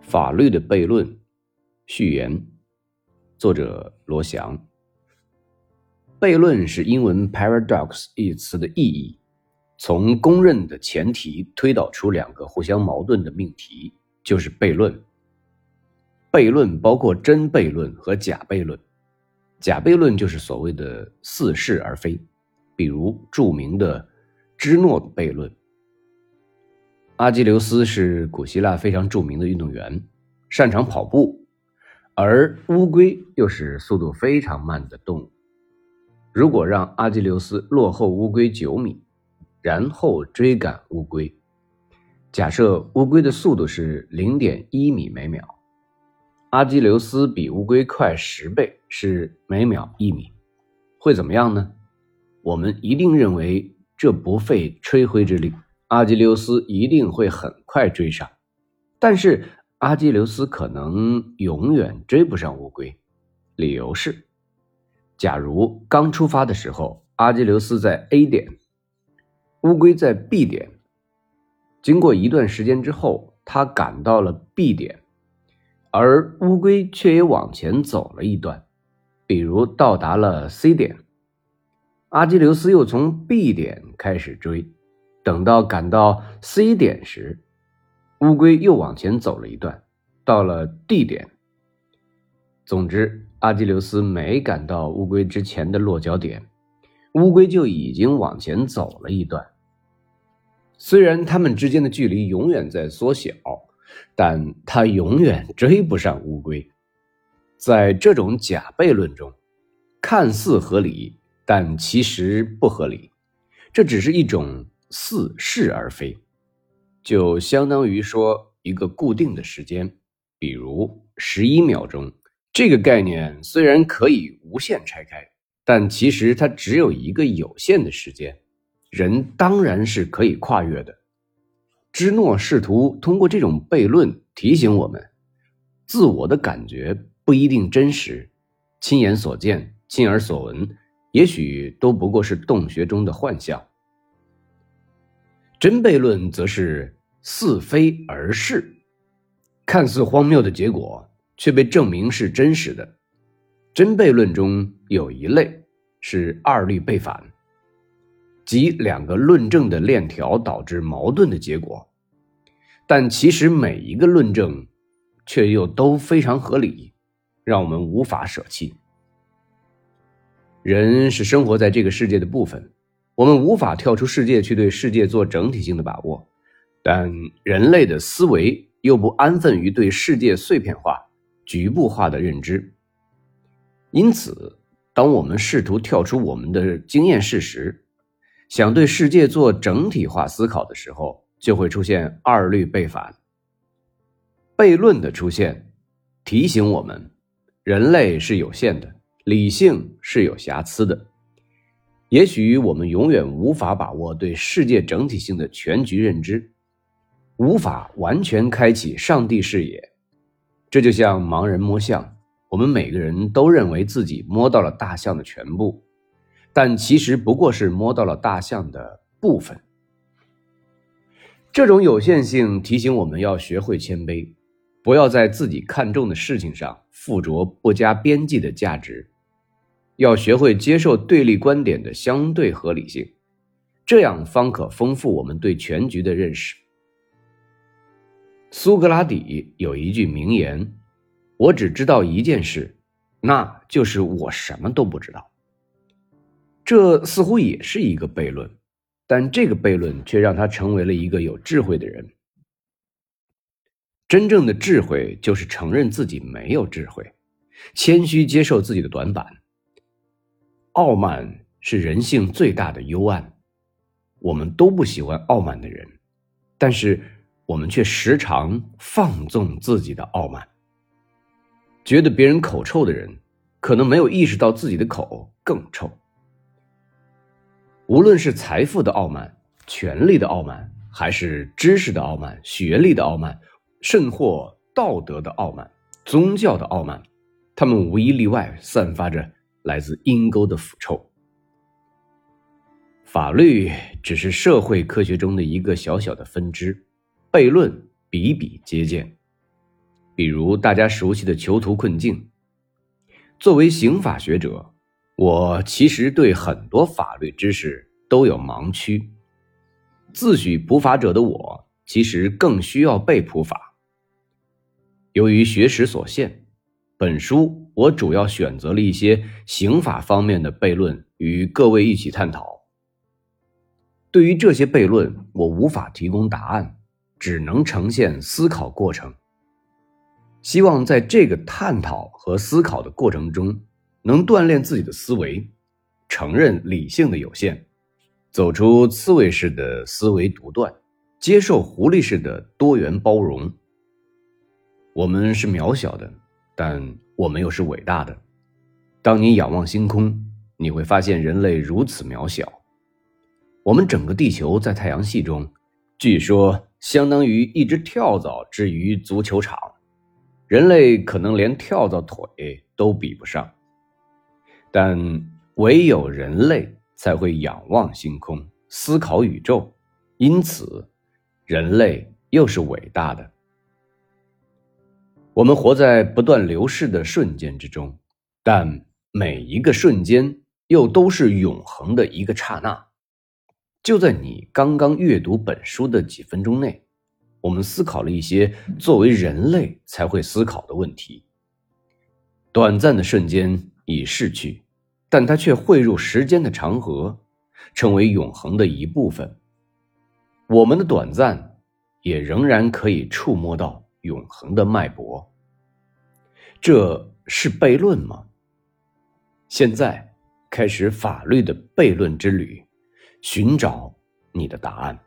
法律的悖论，序言，作者罗翔。悖论是英文 paradox 一词的意义，从公认的前提推导出两个互相矛盾的命题，就是悖论。悖论包括真悖论和假悖论。假悖论就是所谓的似是而非，比如著名的芝诺悖论。阿基琉斯是古希腊非常著名的运动员，擅长跑步，而乌龟又是速度非常慢的动物。如果让阿基琉斯落后乌龟九米，然后追赶乌龟，假设乌龟的速度是零点一米每秒，阿基琉斯比乌龟快十倍，是每秒一米，会怎么样呢？我们一定认为这不费吹灰之力。阿基琉斯一定会很快追上，但是阿基琉斯可能永远追不上乌龟。理由是，假如刚出发的时候，阿基琉斯在 A 点，乌龟在 B 点，经过一段时间之后，他赶到了 B 点，而乌龟却也往前走了一段，比如到达了 C 点，阿基琉斯又从 B 点开始追。等到赶到 C 点时，乌龟又往前走了一段，到了 D 点。总之，阿基琉斯没赶到乌龟之前的落脚点，乌龟就已经往前走了一段。虽然他们之间的距离永远在缩小，但他永远追不上乌龟。在这种假悖论中，看似合理，但其实不合理。这只是一种。似是而非，就相当于说一个固定的时间，比如十一秒钟。这个概念虽然可以无限拆开，但其实它只有一个有限的时间。人当然是可以跨越的。芝诺试图通过这种悖论提醒我们：自我的感觉不一定真实，亲眼所见、亲耳所闻，也许都不过是洞穴中的幻象。真悖论则是似非而是，看似荒谬的结果却被证明是真实的。真悖论中有一类是二律背反，即两个论证的链条导致矛盾的结果，但其实每一个论证却又都非常合理，让我们无法舍弃。人是生活在这个世界的部分。我们无法跳出世界去对世界做整体性的把握，但人类的思维又不安分于对世界碎片化、局部化的认知。因此，当我们试图跳出我们的经验事实，想对世界做整体化思考的时候，就会出现二律背反。悖论的出现，提醒我们，人类是有限的，理性是有瑕疵的。也许我们永远无法把握对世界整体性的全局认知，无法完全开启上帝视野。这就像盲人摸象，我们每个人都认为自己摸到了大象的全部，但其实不过是摸到了大象的部分。这种有限性提醒我们要学会谦卑，不要在自己看重的事情上附着不加边际的价值。要学会接受对立观点的相对合理性，这样方可丰富我们对全局的认识。苏格拉底有一句名言：“我只知道一件事，那就是我什么都不知道。”这似乎也是一个悖论，但这个悖论却让他成为了一个有智慧的人。真正的智慧就是承认自己没有智慧，谦虚接受自己的短板。傲慢是人性最大的幽暗，我们都不喜欢傲慢的人，但是我们却时常放纵自己的傲慢。觉得别人口臭的人，可能没有意识到自己的口更臭。无论是财富的傲慢、权力的傲慢，还是知识的傲慢、学历的傲慢，甚或道德的傲慢、宗教的傲慢，他们无一例外散发着。来自阴沟的腐臭。法律只是社会科学中的一个小小的分支，悖论比比皆见。比如大家熟悉的囚徒困境。作为刑法学者，我其实对很多法律知识都有盲区。自诩普法者的我，其实更需要被普法。由于学识所限，本书我主要选择了一些刑法方面的悖论与各位一起探讨。对于这些悖论，我无法提供答案，只能呈现思考过程。希望在这个探讨和思考的过程中，能锻炼自己的思维，承认理性的有限，走出刺猬式的思维独断，接受狐狸式的多元包容。我们是渺小的，但我们又是伟大的。当你仰望星空，你会发现人类如此渺小。我们整个地球在太阳系中，据说相当于一只跳蚤置于足球场。人类可能连跳蚤腿都比不上，但唯有人类才会仰望星空，思考宇宙，因此，人类又是伟大的。我们活在不断流逝的瞬间之中，但每一个瞬间又都是永恒的一个刹那。就在你刚刚阅读本书的几分钟内。我们思考了一些作为人类才会思考的问题。短暂的瞬间已逝去，但它却汇入时间的长河，成为永恒的一部分。我们的短暂，也仍然可以触摸到永恒的脉搏。这是悖论吗？现在开始法律的悖论之旅，寻找你的答案。